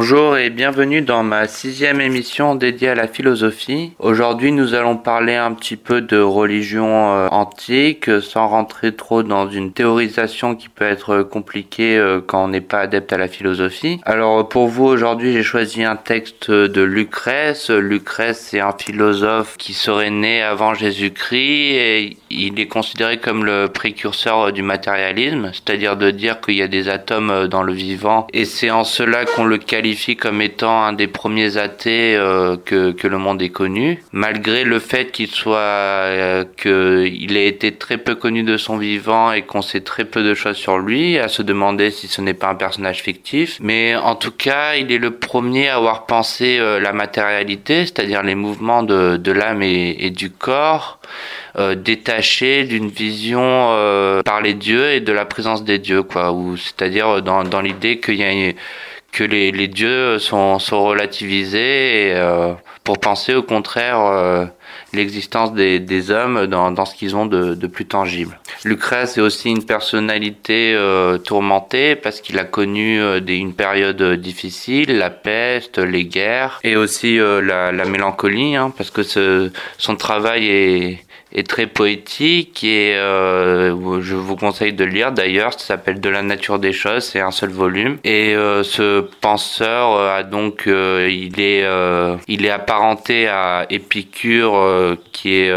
Bonjour et bienvenue dans ma sixième émission dédiée à la philosophie. Aujourd'hui nous allons parler un petit peu de religion euh, antique sans rentrer trop dans une théorisation qui peut être compliquée euh, quand on n'est pas adepte à la philosophie. Alors pour vous aujourd'hui j'ai choisi un texte de Lucrèce. Lucrèce c'est un philosophe qui serait né avant Jésus-Christ et il est considéré comme le précurseur du matérialisme, c'est-à-dire de dire qu'il y a des atomes dans le vivant et c'est en cela qu'on le qualifie comme étant un des premiers athées euh, que, que, le monde ait connu, malgré le fait qu'il soit euh, qu'il ait été très peu connu de son vivant et qu'on sait très peu de choses sur lui, à se demander si ce n'est pas un personnage fictif. Mais en tout cas, il est le premier à avoir pensé euh, la matérialité, c'est-à-dire les mouvements de, de l'âme et, du corps. Euh, détaché d'une vision par les dieux et de la présence des dieux, quoi. C'est-à-dire dans, dans l'idée qu'il y a que les, dieux sont, relativisés euh, pour penser au contraire euh, l'existence des, hommes dans, ce qu'ils ont de, plus tangible. Lucrèce est aussi une personnalité euh, tourmentée parce qu'il a connu une période difficile, la peste, les guerres et aussi la, la, mélancolie hein, parce que son travail est est très poétique et euh, je vous conseille de le lire. D'ailleurs ça s'appelle de la nature des choses c'est un seul volume. Et euh, ce penseur euh, a donc euh, il est euh, il est apparenté à Épicure euh, qui est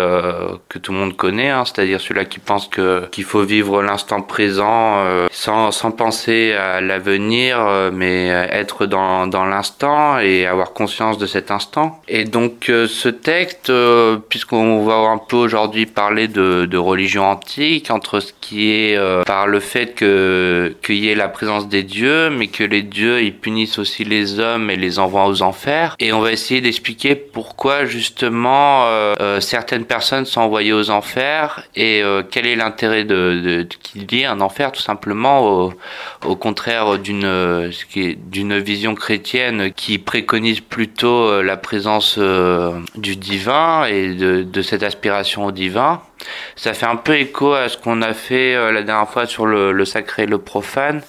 que tout le monde connaît hein, c'est-à-dire celui-là qui pense que qu'il faut vivre l'instant présent sans sans penser à l'avenir mais être dans dans l'instant et avoir conscience de cet instant. Et donc ce texte puisqu'on va un peu aujourd'hui aujourd'hui parler de, de, religion antique, entre ce qui est euh, par le fait qu'il y ait la présence des dieux, mais que les dieux ils punissent aussi les hommes et les envoient aux enfers. Et on va essayer d'expliquer pourquoi justement euh, euh, certaines personnes sont envoyées aux enfers et quel est l'intérêt de, qu'il y ait un enfer tout simplement au, au contraire d'une d'une vision chrétienne qui préconise plutôt la présence du divin et de, de cette aspiration divin. Ça fait un peu écho à ce qu'on a fait euh, la dernière fois sur le, sacré et le profane.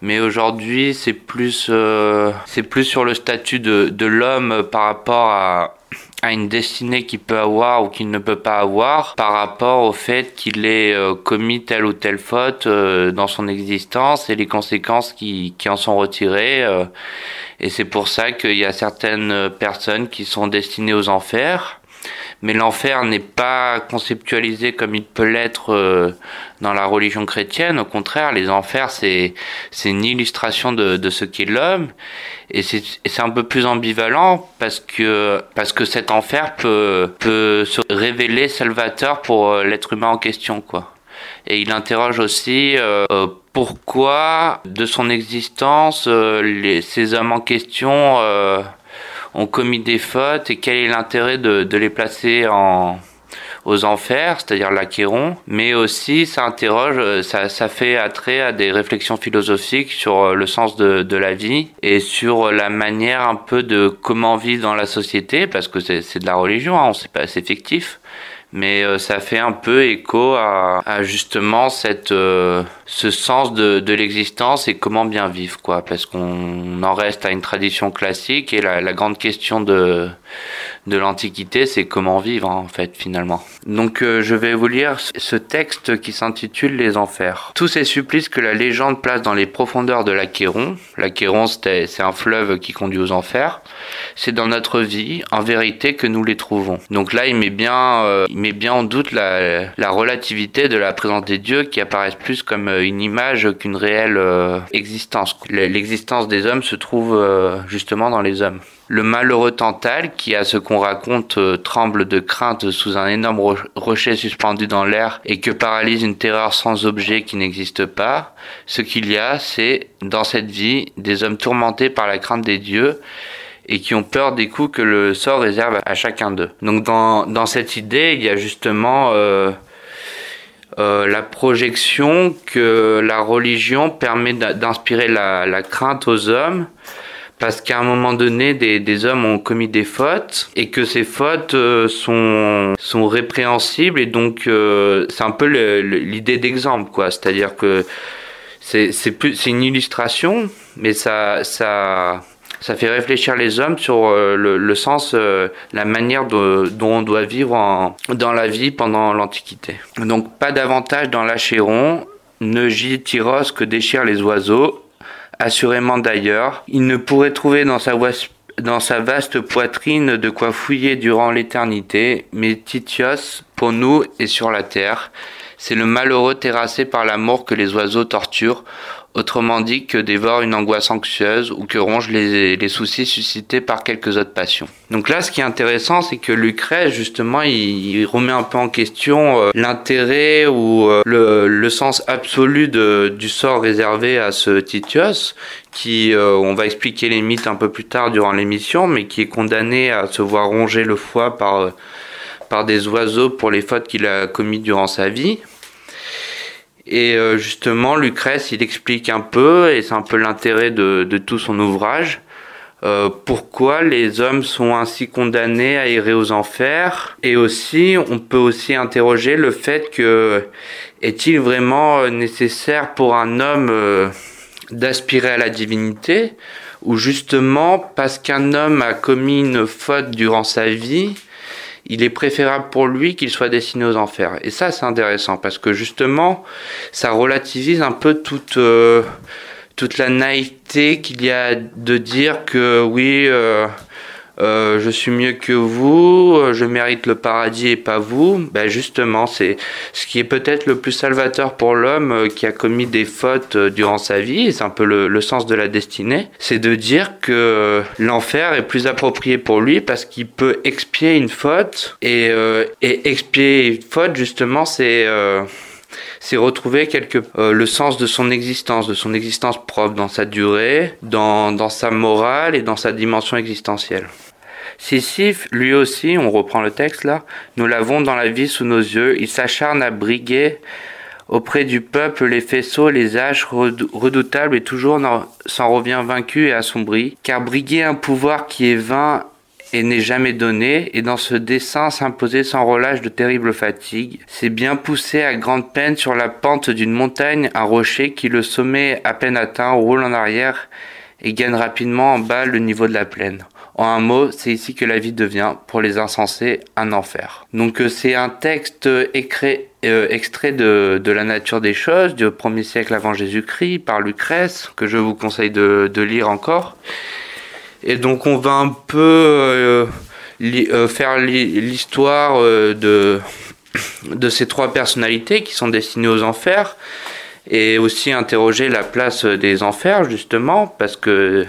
Mais aujourd'hui, c'est plus, euh, c'est plus sur le statut de, l'homme par rapport à, une destinée qu'il peut avoir ou qu'il ne peut pas avoir par rapport au fait qu'il ait euh, commis telle ou telle faute dans son existence et les conséquences qui, en sont retirées. Et c'est pour ça qu'il y a certaines personnes qui sont destinées aux enfers mais l'enfer n'est pas conceptualisé comme il peut l'être euh, dans la religion chrétienne. Au contraire, les enfers, c'est une illustration de, de ce qu'est l'homme, et c'est un peu plus ambivalent parce que parce que cet enfer peut peut se révéler salvateur pour euh, l'être humain en question, quoi. Et il interroge aussi euh, pourquoi de son existence les, ces hommes en question ont commis des fautes et quel est l'intérêt de, les placer aux enfers, c'est-à-dire l'Achéron, mais aussi ça interroge, ça, ça fait attrait à des réflexions philosophiques sur le sens de, la vie et sur la manière un peu de comment vivre dans la société, parce que c'est de la religion, hein, pas, c'est fictif, mais euh, ça fait un peu écho à, à justement cette euh, ce sens de, l'existence et comment bien vivre quoi. Parce qu'on en reste à une tradition classique et la grande question de de l'Antiquité, c'est comment vivre en fait finalement. Donc euh, je vais vous lire ce texte qui s'intitule Les Enfers. Tous ces supplices que la légende place dans les profondeurs de l'Achéron, l'Achéron c'est un fleuve qui conduit aux enfers, c'est dans notre vie en vérité que nous les trouvons. Donc là il met bien, euh, il met bien en doute la, la, relativité de la présence des dieux qui apparaissent plus comme euh, une image qu'une réelle existence. L'existence des hommes se trouve justement dans les hommes. Le malheureux Tantal, qui à ce qu'on raconte euh, tremble de crainte sous un énorme ro rocher suspendu dans l'air et que paralyse une terreur sans objet qui n'existe pas, ce qu'il y a, c'est dans cette vie des hommes tourmentés par la crainte des dieux et qui ont peur des coups que le sort réserve à chacun d'eux. Donc dans, dans cette idée, il y a justement euh, euh, la projection que la religion permet d'inspirer la, la crainte aux hommes parce qu'à un moment donné, des, des, hommes ont commis des fautes et que ces fautes euh, sont, sont répréhensibles et donc euh, c'est un peu l'idée d'exemple, quoi. C'est-à-dire que c'est une illustration, mais ça ça ça fait réfléchir les hommes sur le, sens, la manière dont on doit vivre dans la vie pendant l'Antiquité. Donc pas davantage dans l'Achéron, ne gît tyros que déchire les oiseaux, assurément d'ailleurs. Il ne pourrait trouver dans sa, vaste poitrine de quoi fouiller durant l'éternité, mais Titios, pour nous, est sur la terre. C'est le malheureux terrassé par l'amour que les oiseaux torturent, autrement dit que dévore une angoisse anxieuse ou que ronge les, les, soucis suscités par quelques autres passions. Donc là, ce qui est intéressant, c'est que Lucrèce, justement, il, remet un peu en question euh, l'intérêt ou euh, le, le, sens absolu du sort réservé à ce Titios, qui, euh, on va expliquer les mythes un peu plus tard durant l'émission, mais qui est condamné à se voir ronger le foie par, par des oiseaux pour les fautes qu'il a commises durant sa vie. Et euh, justement, Lucrèce, il explique un peu, et c'est un peu l'intérêt de, tout son ouvrage, euh, pourquoi les hommes sont ainsi condamnés à errer aux enfers. Et aussi, on peut aussi interroger le fait que est-il vraiment nécessaire pour un homme euh, d'aspirer à la divinité, ou justement parce qu'un homme a commis une faute durant sa vie, il est préférable pour lui qu'il soit destiné aux enfers. Et ça, c'est intéressant parce que justement, ça relativise un peu toute, euh, toute la naïveté qu'il y a de dire que oui, euh, euh, je suis mieux que vous, euh, je mérite le paradis et pas vous, ben justement, c'est ce qui est peut-être le plus salvateur pour l'homme euh, qui a commis des fautes durant sa vie, c'est un peu le, sens de la destinée, c'est de dire que l'enfer est plus approprié pour lui parce qu'il peut expier une faute et, et expier une faute justement c'est c'est retrouver quelque le sens de son existence, de son existence propre, dans sa durée, dans, dans sa morale et dans sa dimension existentielle. Sisyphe, lui aussi, on reprend le texte là, nous l'avons dans la vie sous nos yeux, il s'acharne à briguer auprès du peuple les faisceaux, les haches redoutables et toujours s'en revient vaincu et assombri, car briguer un pouvoir qui est vain et n'est jamais donné, et dans ce dessein s'imposer sans relâche de terribles fatigues, c'est bien pousser à grande peine sur la pente d'une montagne un rocher qui le sommet à peine atteint roule en arrière et gagne rapidement en bas le niveau de la plaine. En un mot, c'est ici que la vie devient, pour les insensés, un enfer. Donc euh, c'est un texte écrit, euh, extrait de, La nature des choses du 1er siècle avant Jésus-Christ par Lucrèce, que je vous conseille de, lire encore. Et donc on va un peu euh, euh faire l'histoire de, de ces trois personnalités qui sont destinées aux enfers et aussi interroger la place des enfers justement parce que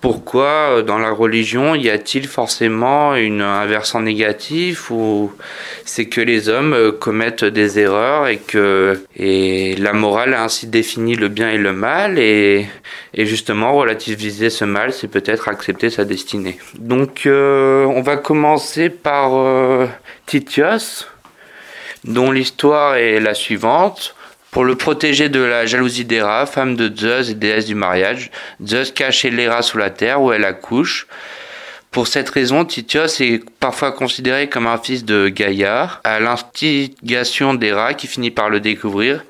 pourquoi euh, dans la religion y a-t-il forcément une, un versant négatif ou c'est que les hommes euh, commettent des erreurs et que et la morale a ainsi défini le bien et le mal et, et justement relativiser ce mal c'est peut-être accepter sa destinée. Donc euh, on va commencer par Titios dont l'histoire est la suivante. Pour le protéger de la jalousie d'Héra, femme de Zeus et déesse du mariage, Zeus cache Héra sous la terre où elle accouche. Pour cette raison, Titios est parfois considéré comme un fils de Gaïa, à l'instigation d'Héra qui finit par le découvrir.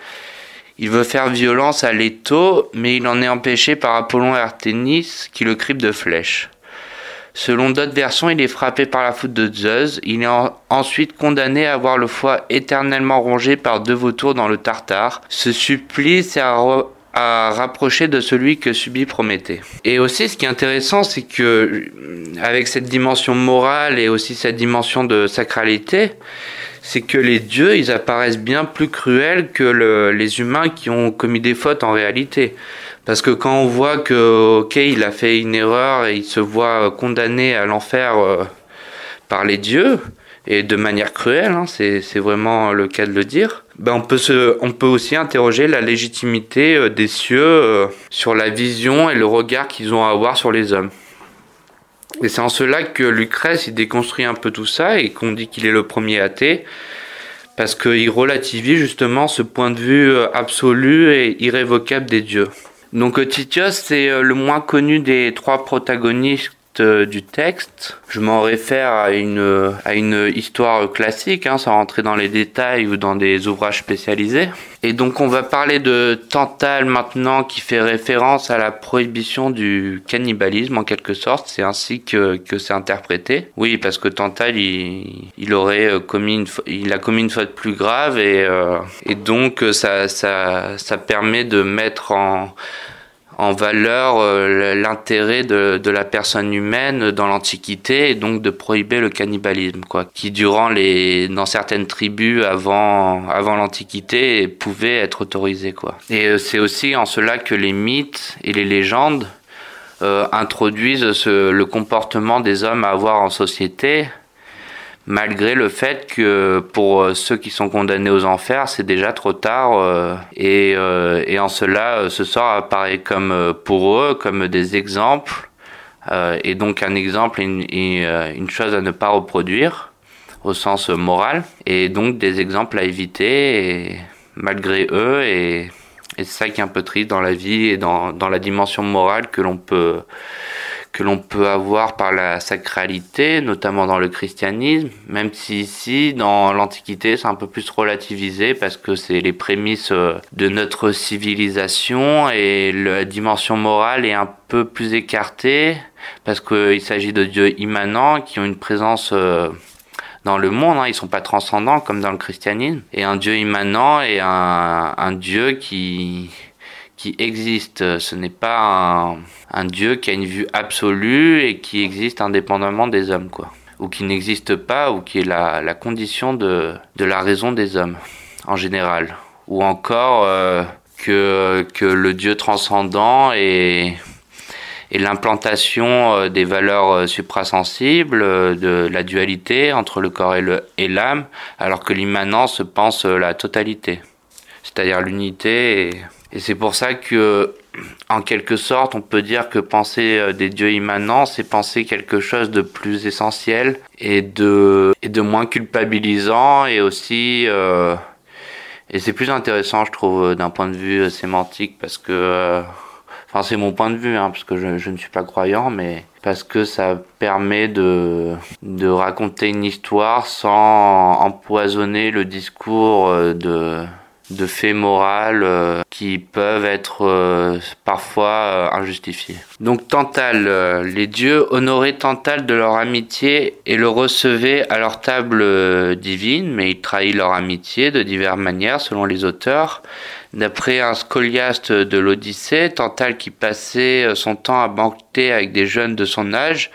Il veut faire violence à Leto, mais il en est empêché par Apollon et Artémis qui le cribent de flèches. Selon d'autres versions, il est frappé par la foudre de Zeus. Il est ensuite condamné à avoir le foie éternellement rongé par deux vautours dans le Tartare. Ce supplice est à, rapprocher de celui que subit Prométhée. Et aussi, ce qui est intéressant, c'est que avec cette dimension morale et aussi cette dimension de sacralité, c'est que les dieux, ils apparaissent bien plus cruels que les humains qui ont commis des fautes en réalité. Parce que quand on voit que, ok, il a fait une erreur et il se voit condamné à l'enfer euh, par les dieux, et de manière cruelle, hein, c'est vraiment le cas de le dire, ben on, peut se, on peut aussi interroger la légitimité euh, des cieux euh, sur la vision et le regard qu'ils ont à avoir sur les hommes. Et c'est en cela que Lucrèce déconstruit un peu tout ça et qu'on dit qu'il est le premier athée, parce qu'il relativise justement ce point de vue absolu et irrévocable des dieux. Donc Titios, c'est euh, le moins connu des trois protagonistes euh, du texte, je m'en réfère à une, à une histoire classique, hein, sans rentrer dans les détails ou dans des ouvrages spécialisés. Et donc on va parler de Tantale maintenant qui fait référence à la prohibition du cannibalisme en quelque sorte. C'est ainsi que, que c'est interprété. Oui, parce que Tantale, il, il aurait euh, commis une, il a commis une faute plus grave et, euh, et donc ça, ça, ça permet de mettre en en valeur euh, l'intérêt de, la personne humaine dans l'Antiquité et donc de prohiber le cannibalisme, quoi, qui durant les dans certaines tribus avant avant l'Antiquité pouvait être autorisé, quoi. Et euh, c'est aussi en cela que les mythes et les légendes euh, introduisent le comportement des hommes à avoir en société malgré le fait que pour euh, ceux qui sont condamnés aux enfers, c'est déjà trop tard. Euh, et, euh, et, en cela, ce sort apparaît comme pour eux comme des exemples, et donc un exemple une, chose à ne pas reproduire au sens moral, et donc des exemples à éviter, malgré eux, et, et c'est ça qui est un peu triste dans la vie et dans, dans la dimension morale que l'on peut que l'on peut avoir par la sacralité, notamment dans le christianisme, même si ici, dans l'Antiquité, c'est un peu plus relativisé parce que c'est les prémices euh, de notre civilisation et la dimension morale est un peu plus écartée parce qu'il s'agit de dieux immanents qui ont une présence euh, dans le monde, hein, ils sont pas transcendants comme dans le christianisme. Et un Dieu immanent est un, un Dieu qui qui existe. Ce n'est pas un, Dieu qui a une vue absolue et qui existe indépendamment des hommes, quoi. Ou qui n'existe pas, ou qui est la, condition de, de, la raison des hommes, en général. Ou encore euh, que, que le Dieu transcendant est, et l'implantation euh, des valeurs euh, suprasensibles, de la dualité entre le corps et l'âme, alors que l'immanence pense la totalité, c'est-à-dire l'unité et c'est pour ça que, en quelque sorte, on peut dire que penser euh, des dieux immanents, c'est penser quelque chose de plus essentiel et de, et de moins culpabilisant et aussi, euh, et c'est plus intéressant, je trouve, d'un point de vue euh, sémantique parce que, euh, enfin, c'est mon point de vue, hein, parce que je, je ne suis pas croyant, mais parce que ça permet de, de raconter une histoire sans empoisonner le discours de, de faits moraux euh, qui peuvent être euh, parfois euh, injustifiés. Donc Tantale, les dieux honoraient Tantale de leur amitié et le recevaient à leur table divine, mais ils trahissent leur amitié de diverses manières selon les auteurs. D'après un scoliaste de l'Odyssée, Tantale qui passait son temps à banqueter avec des jeunes de son âge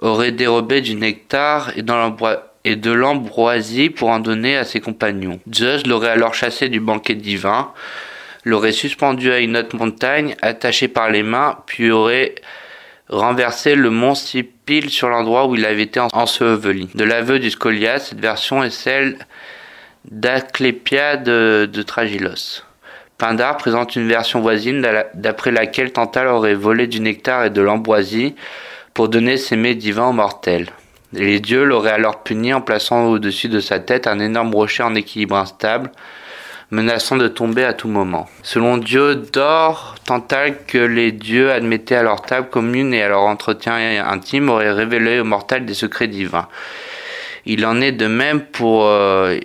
aurait dérobé du nectar et dans l'embois et de l'ambroisie pour en donner à ses compagnons. Zeus l'aurait alors chassé du banquet divin, l'aurait suspendu à une haute montagne, attaché par les mains, puis aurait renversé le mont Sipil sur l'endroit où il avait été enseveli. De l'aveu du Scolias, cette version est celle d'Aclépiade de, Tragilos. Pindar présente une version voisine d'après laquelle Tantale aurait volé du nectar et de l'ambroisie pour donner ses mets divins aux mortels. Les dieux l'auraient alors puni en plaçant au-dessus de sa tête un énorme rocher en équilibre instable, menaçant de tomber à tout moment. Selon Dieu d'or, Tantale que les dieux admettaient à leur table commune et à leur entretien intime aurait révélé aux mortels des secrets divins. Il en est de même pour euh,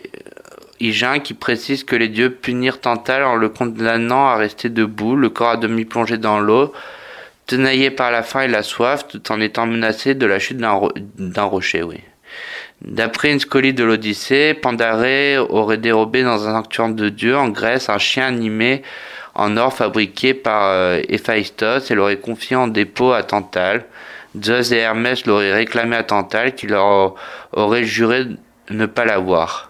qui précise que les dieux punirent Tantale en le condamnant à rester debout, le corps à demi plongé dans l'eau, tenaillé par la faim et la soif, tout en étant menacé de la chute d'un rocher, oui. D'après une scolie de l'Odyssée, Pandaré aurait dérobé dans un sanctuaire de Dieu en Grèce un chien animé en or fabriqué par euh, et l'aurait confié en dépôt à Tantale. Zeus et Hermès l'auraient réclamé à Tantale qui leur aurait juré ne pas l'avoir.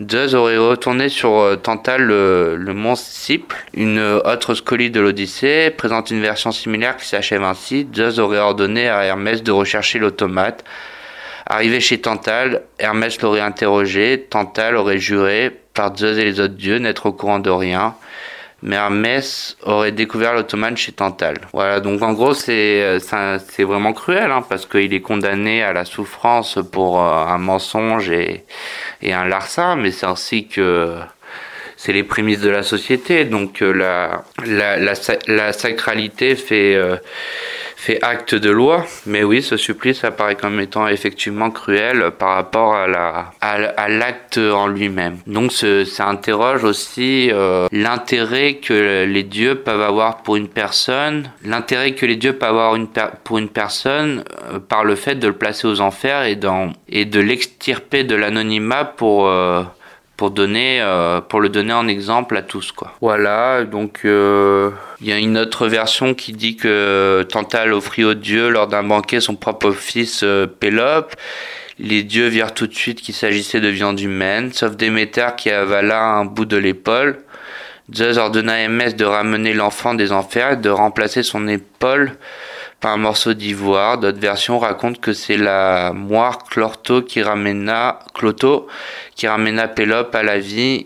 Zeus aurait retourné sur euh, Tantale le, mont Cyple. Une autre scolie de l'Odyssée présente une version similaire qui s'achève ainsi. Zeus aurait ordonné à Hermès de rechercher l'automate. Arrivé chez Tantale, Hermès l'aurait interrogé. Tantale aurait juré par Zeus et les autres dieux n'être au courant de rien mais Hermès aurait découvert l'ottomane chez Tantale. Voilà, donc en gros c'est euh, c'est vraiment cruel hein, parce qu'il est condamné à la souffrance pour euh, un mensonge et, un larcin, mais c'est ainsi que c'est les prémices de la société, donc euh, la, la, la, la, sacralité fait fait acte de loi. Mais oui, ce supplice apparaît comme étant effectivement cruel par rapport à la à, l'acte en lui-même. Donc ça interroge aussi euh, l'intérêt que les dieux peuvent avoir pour une personne, l'intérêt que les dieux peuvent avoir une pour une personne euh, par le fait de le placer aux enfers et, dans, et de l'extirper de l'anonymat pour euh, pour donner euh, pour le donner en exemple à tous quoi. Voilà, donc euh, il y a une autre version qui dit que Tantal offrit aux dieux lors d'un banquet son propre fils euh, Pélope. Les dieux virent tout de suite qu'il s'agissait de viande humaine, sauf Déméter qui avala un bout de l'épaule. Zeus ordonna à Hermès de ramener l'enfant des enfers et de remplacer son épaule un morceau d'ivoire. D'autres versions racontent que c'est la moire Clorto qui ramena Cloto qui ramena Pélope à la vie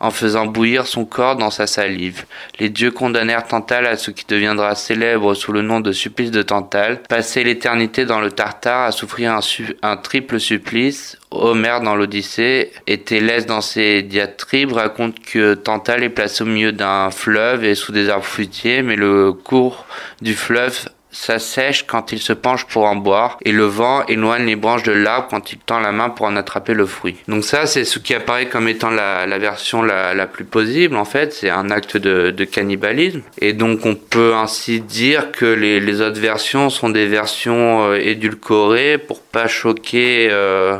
en faisant bouillir son corps dans sa salive. Les dieux condamnèrent Tantale à ce qui deviendra célèbre sous le nom de supplice de Tantale, passer l'éternité dans le Tartare à souffrir un, triple supplice. Homère dans l'Odyssée et Télès dans ses diatribes raconte que Tantale est placé au milieu d'un fleuve et sous des arbres fruitiers, mais le cours du fleuve ça sèche quand il se penche pour en boire et le vent éloigne les branches de l'arbre quand il tend la main pour en attraper le fruit. Donc ça, c'est ce qui apparaît comme étant la, version la, plus possible en fait. C'est un acte de, cannibalisme et donc on peut ainsi dire que les, autres versions sont des versions euh, édulcorées pour pas choquer euh,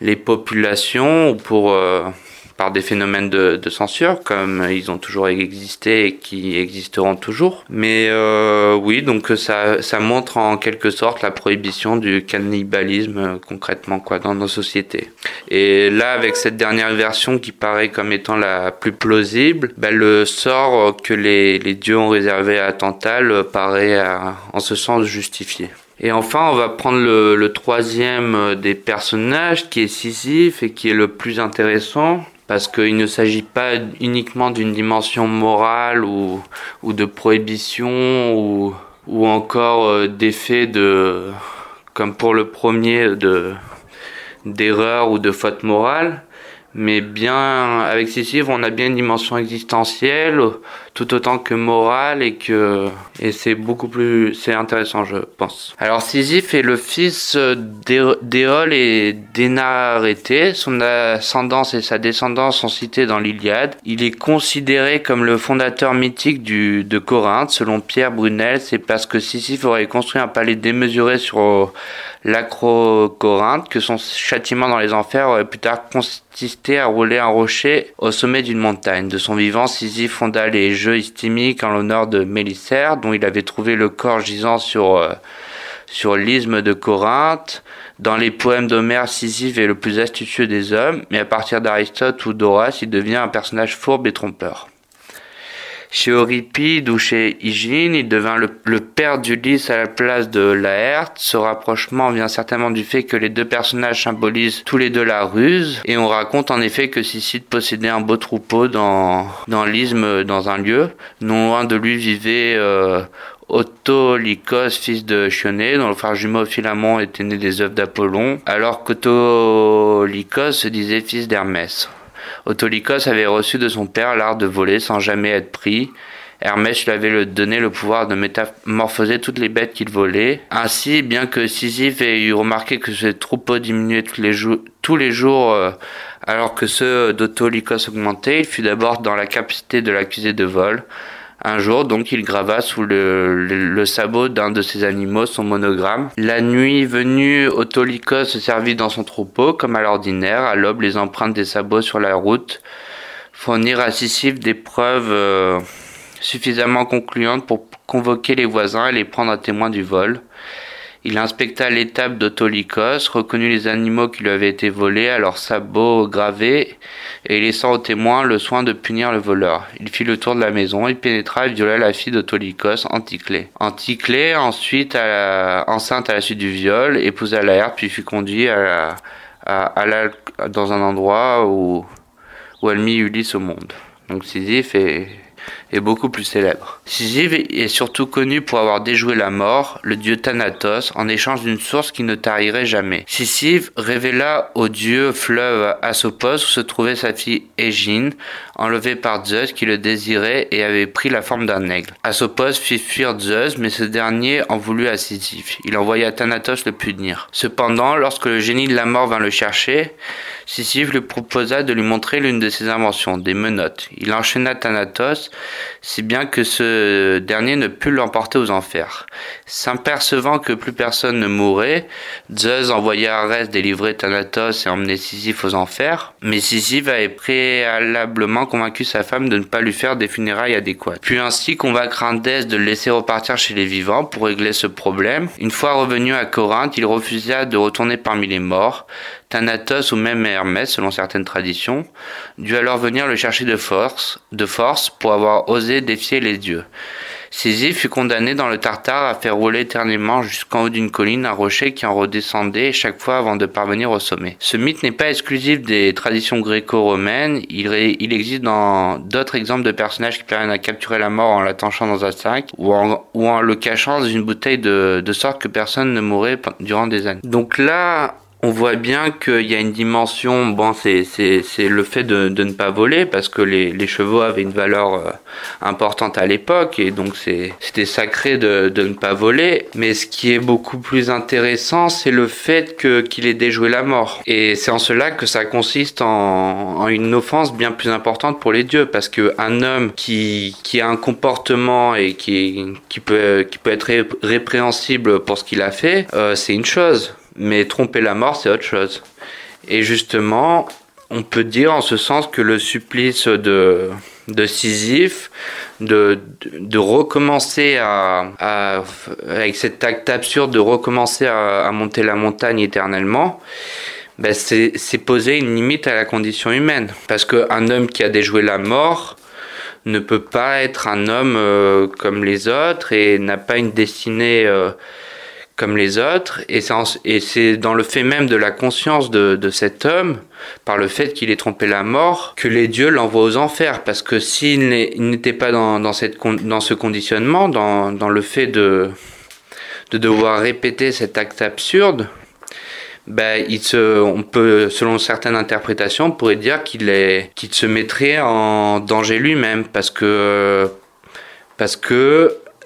les populations ou pour euh, par des phénomènes de, censure, comme ils ont toujours existé et qui existeront toujours. Mais euh, oui, donc ça, ça montre en quelque sorte la prohibition du cannibalisme euh, concrètement quoi dans nos sociétés. Et là, avec cette dernière version qui paraît comme étant la plus plausible, ben, le sort que les, dieux ont réservé à Tantale paraît en ce sens justifié. Et enfin, on va prendre le, le, troisième des personnages qui est Sisyphe et qui est le plus intéressant parce qu'il ne s'agit pas uniquement d'une dimension morale ou, ou de prohibition ou, encore euh, d'effet de, comme pour le premier, de d'erreur ou de faute morale, mais bien avec Sisyphe on a bien une dimension existentielle tout autant que morale et que et c'est beaucoup plus c'est intéressant je pense. Alors Sisyphe est le fils d'Éole et d'Énarété son ascendance et sa descendance sont cités dans l'Iliade. Il est considéré comme le fondateur mythique de Corinthe. Selon Pierre Brunel c'est parce que Sisyphe aurait construit un palais démesuré sur l'acro-Corinthe que son châtiment dans les enfers aurait plus tard à rouler un rocher au sommet d'une montagne. De son vivant, Sisyphe fonda les jeux hystimiques en l'honneur de Mélicère, dont il avait trouvé le corps gisant sur, euh, sur l'isthme de Corinthe. Dans les poèmes d'Homère, Sisyphe est le plus astucieux des hommes, mais à partir d'Aristote ou d'Horace, il devient un personnage fourbe et trompeur. Chez Euripide ou chez Hygiène, il devint le, père d'Ulysse à la place de Laerte. Ce rapprochement vient certainement du fait que les deux personnages symbolisent tous les deux la ruse. Et on raconte en effet que Sisyphe possédait un beau troupeau dans, dans l'isthme, dans un lieu. Non loin de lui vivait euh, fils de Chioné, dont le frère jumeau Philamon était né des œuvres d'Apollon, alors qu'Autolycos se disait fils d'Hermès. Autolycos avait reçu de son père l'art de voler sans jamais être pris. Hermès lui avait donné le pouvoir de métamorphoser toutes les bêtes qu'il volait. Ainsi, bien que Sisyphe ait eu remarqué que ses troupeaux diminuaient tous les, jours, euh, alors que ceux d'Autolycos augmentaient, il fut d'abord dans la capacité de l'accuser de vol. Un jour, donc, il grava sous le, sabot d'un de ses animaux son monogramme. La nuit venue, Autolycos se servit dans son troupeau, comme à l'ordinaire, à l'aube les empreintes des sabots sur la route, fournir à Sisyphe des preuves euh, suffisamment concluantes pour convoquer les voisins et les prendre à témoin du vol. Il inspecta l'étape d'Autolycos, reconnut les animaux qui lui avaient été volés à leurs sabots gravés, et laissant au témoin le soin de punir le voleur. Il fit le tour de la maison, il pénétra et viola la fille d'Autolycos, Anticlée. Anticlée, ensuite enceinte à la suite du viol, épousa Laerte, puis fut conduit à, dans un endroit où, où elle mit Ulysse au monde. Donc Sisyphe est est beaucoup plus célèbre. Sisyphe est surtout connu pour avoir déjoué la mort, le dieu Thanatos, en échange d'une source qui ne tarirait jamais. Sisyphe révéla au dieu fleuve Asopos où se trouvait sa fille Égine, enlevée par Zeus qui le désirait et avait pris la forme d'un aigle. Asopos fit fuir Zeus, mais ce dernier en voulut à Sisyphe. Il envoya Thanatos le punir. Cependant, lorsque le génie de la mort vint le chercher, Sisyphe lui proposa de lui montrer l'une de ses inventions, des menottes. Il enchaîna Thanatos, si bien que ce dernier ne put l'emporter aux enfers. S'apercevant que plus personne ne mourrait, Zeus envoya Arès délivrer Thanatos et emmener Sisyphe aux enfers, mais Sisyphe avait préalablement convaincu sa femme de ne pas lui faire des funérailles adéquates. Puis ainsi convaincre Indès de le laisser repartir chez les vivants pour régler ce problème. Une fois revenu à Corinthe, il refusa de retourner parmi les morts. Thanatos ou même Hermès, selon certaines traditions, dut alors venir le chercher de force, de force pour avoir osé défier les dieux. Sisyphe fut condamné dans le Tartare à faire rouler éternellement jusqu'en haut d'une colline un rocher qui en redescendait chaque fois avant de parvenir au sommet. Ce mythe n'est pas exclusif des traditions gréco-romaines, il, existe dans d'autres exemples de personnages qui parviennent à capturer la mort en l'attachant dans un sac ou en, ou en le cachant dans une bouteille de, de sorte que personne ne mourrait durant des années. Donc là, on voit bien qu'il y a une dimension, bon, c'est, le fait de, de, ne pas voler, parce que les, les chevaux avaient une valeur euh, importante à l'époque, et donc c'était sacré de, de ne pas voler. Mais ce qui est beaucoup plus intéressant, c'est le fait qu'il ait déjoué la mort. Et c'est en cela que ça consiste en, en une offense bien plus importante pour les dieux, parce qu'un homme qui, qui a un comportement et qui, qui, peut, qui peut être répréhensible pour ce qu'il a fait, euh, c'est une chose mais tromper la mort, c'est autre chose. Et justement, on peut dire en ce sens que le supplice de, de Sisyphe, de, de, recommencer à, avec cet acte absurde de recommencer à, à monter la montagne éternellement, ben c'est poser une limite à la condition humaine. Parce qu'un homme qui a déjoué la mort ne peut pas être un homme euh, comme les autres et n'a pas une destinée euh, comme les autres, et c'est dans le fait même de la conscience de, cet homme, par le fait qu'il ait trompé la mort, que les dieux l'envoient aux enfers, parce que s'il n'était pas dans, ce conditionnement, dans, le fait de, de devoir répéter cet acte absurde, ben, on peut, selon certaines interprétations, on pourrait dire qu'il se mettrait en danger lui-même, parce que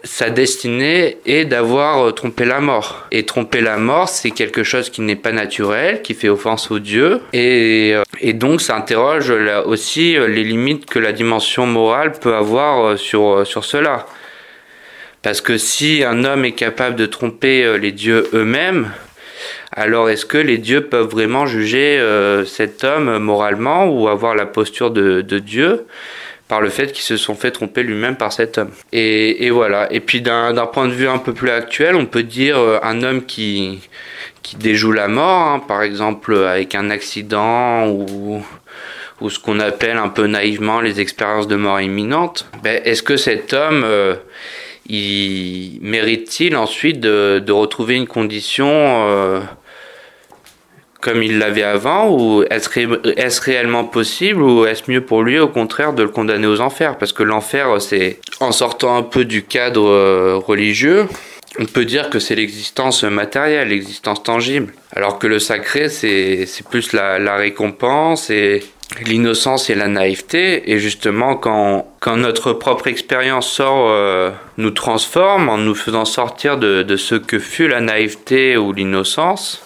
sa destinée est d'avoir euh, trompé la mort. Et tromper la mort, c'est quelque chose qui n'est pas naturel, qui fait offense aux dieux. Et, euh, donc, ça interroge là aussi euh, les limites que la dimension morale peut avoir sur, sur cela. Parce que si un homme est capable de tromper les dieux eux-mêmes, alors est-ce que les dieux peuvent vraiment juger cet homme moralement ou avoir la posture de, de Dieu? Par le fait qu'ils se sont fait tromper lui-même par cet homme. Et, voilà. Et puis d'un point de vue un peu plus actuel, on peut dire euh, un homme qui, qui déjoue la mort, hein, par exemple avec un accident ou, ou ce qu'on appelle un peu naïvement les expériences de mort imminente. Ben, Est-ce que cet homme... Euh, il mérite-t-il ensuite de, de, retrouver une condition euh, comme il l'avait avant ou est-ce réellement possible ou est-ce mieux pour lui au contraire de le condamner aux enfers? Parce que l'enfer, c'est en sortant un peu du cadre euh, religieux, on peut dire que c'est l'existence matérielle, l'existence tangible. Alors que le sacré, c'est plus la, la récompense et l'innocence et la naïveté. Et justement, quand, notre propre expérience sort, euh, nous transforme en nous faisant sortir de ce que fut la naïveté ou l'innocence,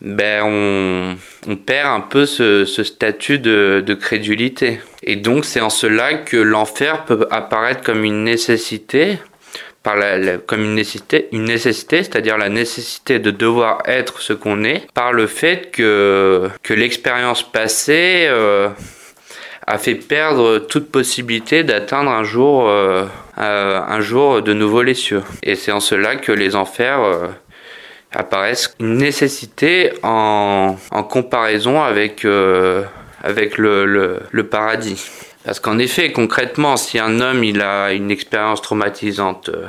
ben on, perd un peu ce, statut de, crédulité. Et donc c'est en cela que l'enfer peut apparaître comme une nécessité, comme une nécessité, une c'est-à-dire la nécessité de devoir être ce qu'on est, par le fait que, que l'expérience passée euh, a fait perdre toute possibilité d'atteindre un jour, euh, euh, un jour de nouveau les cieux. Et c'est en cela que les enfers apparaissent une nécessité en, en comparaison avec, euh, avec le, le, paradis. Parce qu'en effet, concrètement, si un homme il a une expérience traumatisante, euh,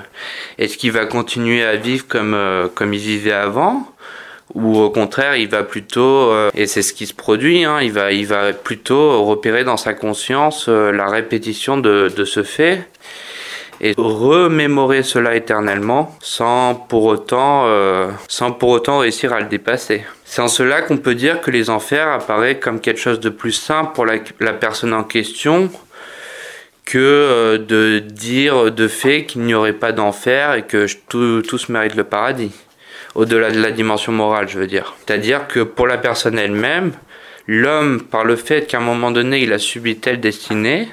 est-ce qu'il va continuer à vivre comme, euh, comme il vivait avant? Ou au contraire il va plutôt et c'est ce qui se produit hein, il va il va plutôt repérer dans sa conscience la répétition de, de ce fait et remémorer cela éternellement sans pour autant euh, sans pour autant réussir à le dépasser. C'est en cela qu'on peut dire que les enfers apparaissent comme quelque chose de plus simple pour la, personne en question que euh, de dire de fait qu'il n'y aurait pas d'enfer et que tous méritent le paradis. Au-delà de la dimension morale, je veux dire. C'est-à-dire que pour la personne elle-même, l'homme, par le fait qu'à un moment donné il a subi telle destinée,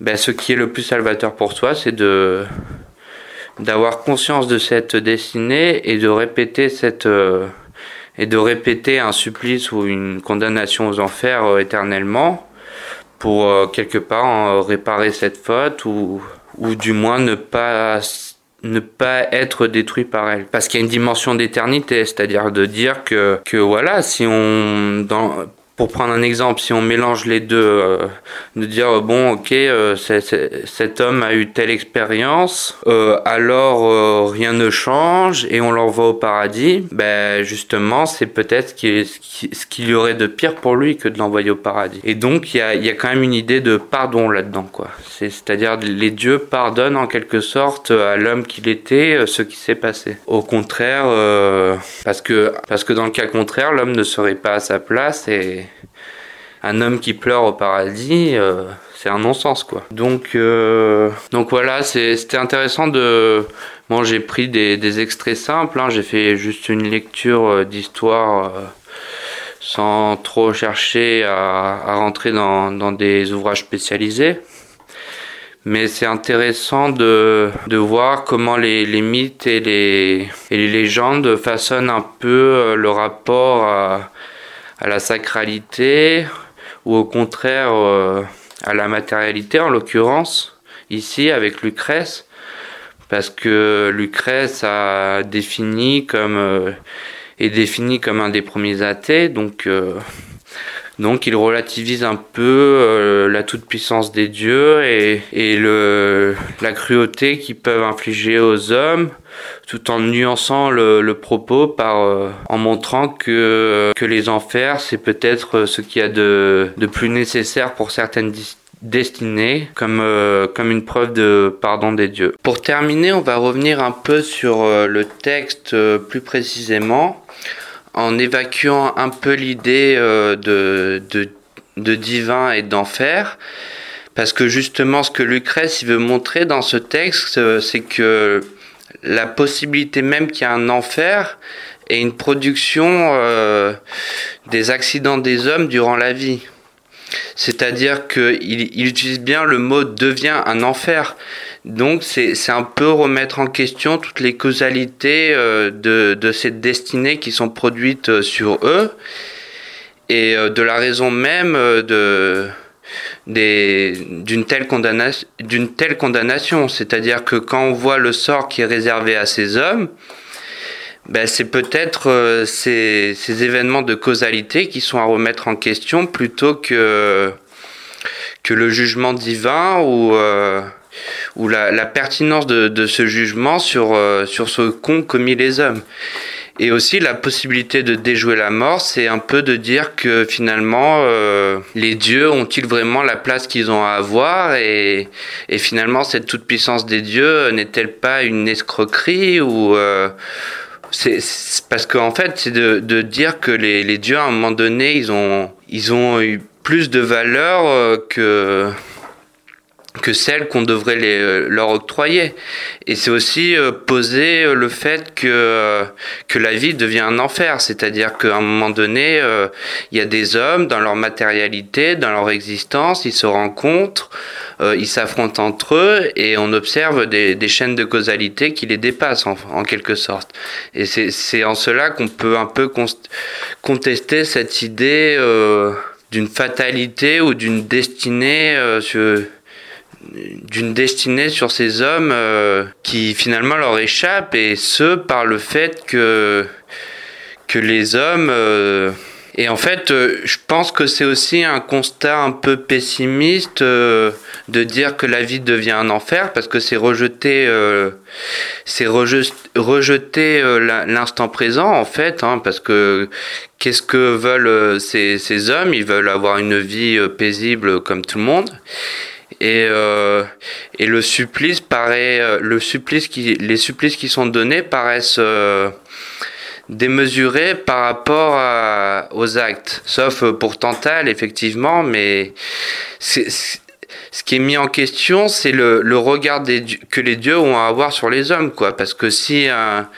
ben, ce qui est le plus salvateur pour toi, c'est de d'avoir conscience de cette destinée et de répéter cette euh, et de répéter un supplice ou une condamnation aux enfers euh, éternellement pour euh, quelque part réparer cette faute ou ou du moins ne pas ne pas être détruit par elle. Parce qu'il y a une dimension d'éternité c'est-à-dire de dire que que voilà si on dans pour prendre un exemple, si on mélange les deux, euh, de dire bon, ok, euh, cet homme a eu telle expérience, euh, alors rien ne change et on l'envoie au paradis. Ben justement, c'est peut-être ce qu'il y aurait de pire pour lui que de l'envoyer au paradis. Et donc il y a, y a, quand même une idée de pardon là-dedans, quoi. C'est-à-dire les dieux pardonnent en quelque sorte à l'homme qu'il était ce qui s'est passé. Au contraire, parce que parce que dans le cas contraire, l'homme ne serait pas à sa place et un homme qui pleure au paradis, euh, c'est un non-sens quoi. Donc, euh, donc voilà, c'était intéressant de. Bon, j'ai pris des, extraits simples, hein. j'ai fait juste une lecture euh, d'histoire sans trop chercher à, rentrer dans, des ouvrages spécialisés. Mais c'est intéressant de, voir comment les, mythes et les, et les légendes façonnent un peu le rapport à la sacralité ou au contraire euh, à la matérialité en l'occurrence ici avec Lucrèce parce que Lucrèce euh, est défini comme un des premiers athées donc euh, il relativise un peu la toute-puissance des dieux et, la cruauté qu'ils peuvent infliger aux hommes, tout en nuançant le, propos par euh, en montrant que, que les enfers c'est peut-être ce qu'il y a de, de plus nécessaire pour certaines destinées comme, euh, comme une preuve de pardon des dieux. Pour terminer, on va revenir un peu sur le texte plus précisément en évacuant un peu l'idée euh, de, de, divin et d'enfer. Parce que justement, ce que Lucrèce veut montrer dans ce texte, euh, c'est que la possibilité même qu'il y ait un enfer est une production euh, des accidents des hommes durant la vie. C'est-à-dire qu'il il utilise bien le mot devient un enfer. Donc c'est un peu remettre en question toutes les causalités euh, de, cette destinée qui sont produites euh, sur eux et de la raison même de d'une telle telle condamnation c'est-à-dire que quand on voit le sort qui est réservé à ces hommes ben c'est peut-être ces, ces événements de causalité qui sont à remettre en question plutôt que que le jugement divin ou ou la, la pertinence de, de, ce jugement sur, euh, sur ce qu'ont commis les hommes. Et aussi la possibilité de déjouer la mort, c'est un peu de dire que finalement euh, les dieux ont-ils vraiment la place qu'ils ont à avoir et, et finalement cette toute puissance des dieux n'est-elle pas une escroquerie ou euh, c'est parce qu'en fait c'est de, de dire que les, les dieux à un moment donné ils ont ils ont eu plus de valeur euh, que que celles qu'on devrait les, euh, leur octroyer. Et c'est aussi euh, poser euh, le fait que, que la vie devient un enfer, c'est-à-dire qu'à un moment donné, il y a des hommes dans leur matérialité, dans leur existence, ils se rencontrent, ils s'affrontent entre eux et on observe des, des, chaînes de causalité qui les dépassent en, en quelque sorte. Et c'est en cela qu'on peut un peu contester cette idée d'une fatalité ou d'une destinée sur d'une destinée sur ces hommes euh, qui finalement leur échappent et ce par le fait que que les hommes euh, Et en fait, euh, je pense que c'est aussi un constat un peu pessimiste de dire que la vie devient un enfer parce que c'est rejeter, c'est rejeter l'instant présent en fait, hein, parce que qu'est-ce que veulent ces, ces, hommes? Ils veulent avoir une vie paisible comme tout le monde. Et, et le supplice paraît, le supplice qui, les supplices qui sont donnés paraissent démesuré par rapport aux actes. Sauf pour Tantal, effectivement, mais ce qui est mis en question, c'est le, le regard que les dieux ont à avoir sur les hommes, quoi. Parce que si,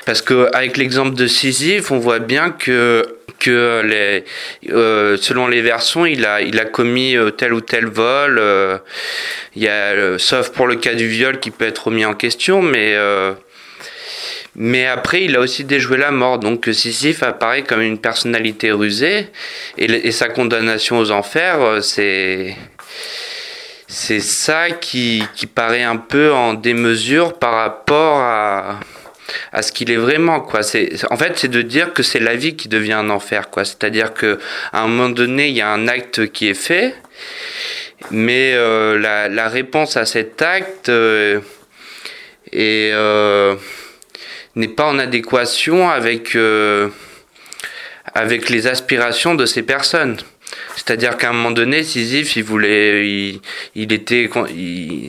parce que avec l'exemple de Sisyphe, on voit bien que que les, euh, selon les versions, il a, il a commis euh, tel ou tel vol. Euh, il y a, sauf pour le cas du viol qui peut être remis en question, mais mais après, il a aussi déjoué la mort. Donc Sisyphe apparaît comme une personnalité rusée. Et, sa condamnation aux enfers, c'est... C'est ça qui, qui paraît un peu en démesure par rapport à, à ce qu'il est vraiment quoi c'est en fait c'est de dire que c'est la vie qui devient un enfer quoi c'est-à-dire que à un moment donné il y a un acte qui est fait mais euh, la, réponse à cet acte euh, est n'est pas en adéquation avec, euh, avec les aspirations de ces personnes. C'est-à-dire qu'à un moment donné, Sisyphe, il voulait, il, était,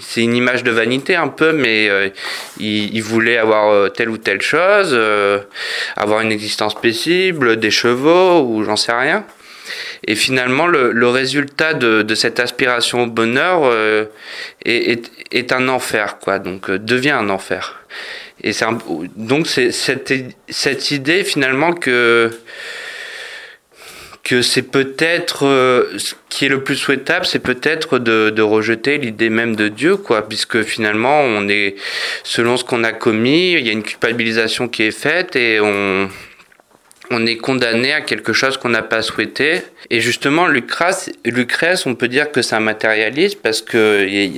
c'est une image de vanité un peu, mais euh, il, voulait avoir euh, telle ou telle chose, avoir une existence paisible, des chevaux ou j'en sais rien. Et finalement, le, résultat de, cette aspiration au bonheur est, un enfer, quoi. Donc, devient un enfer. Et donc c'est cette idée finalement que que c'est peut-être euh, ce qui est le plus souhaitable, c'est peut-être de, de, rejeter l'idée même de Dieu, quoi, puisque finalement on est selon ce qu'on a commis, il y a une culpabilisation qui est faite et on on est condamné à quelque chose qu'on n'a pas souhaité. Et justement, Lucrèce, on peut dire que c'est un matérialiste parce que il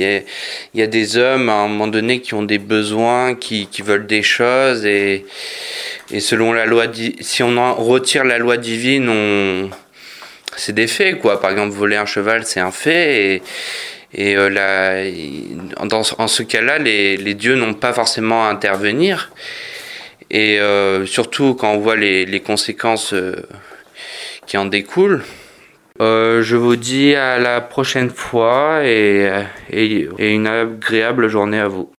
y, a, des hommes à un moment donné qui ont des besoins, qui, veulent des choses et, selon la loi, si on en retire la loi divine, c'est des faits quoi. Par exemple, voler un cheval, c'est un fait et euh, là, dans, en ce cas-là, les dieux n'ont pas forcément à intervenir. Et euh, surtout quand on voit les, conséquences euh, qui en découlent. Euh, je vous dis à la prochaine fois et, et une agréable journée à vous.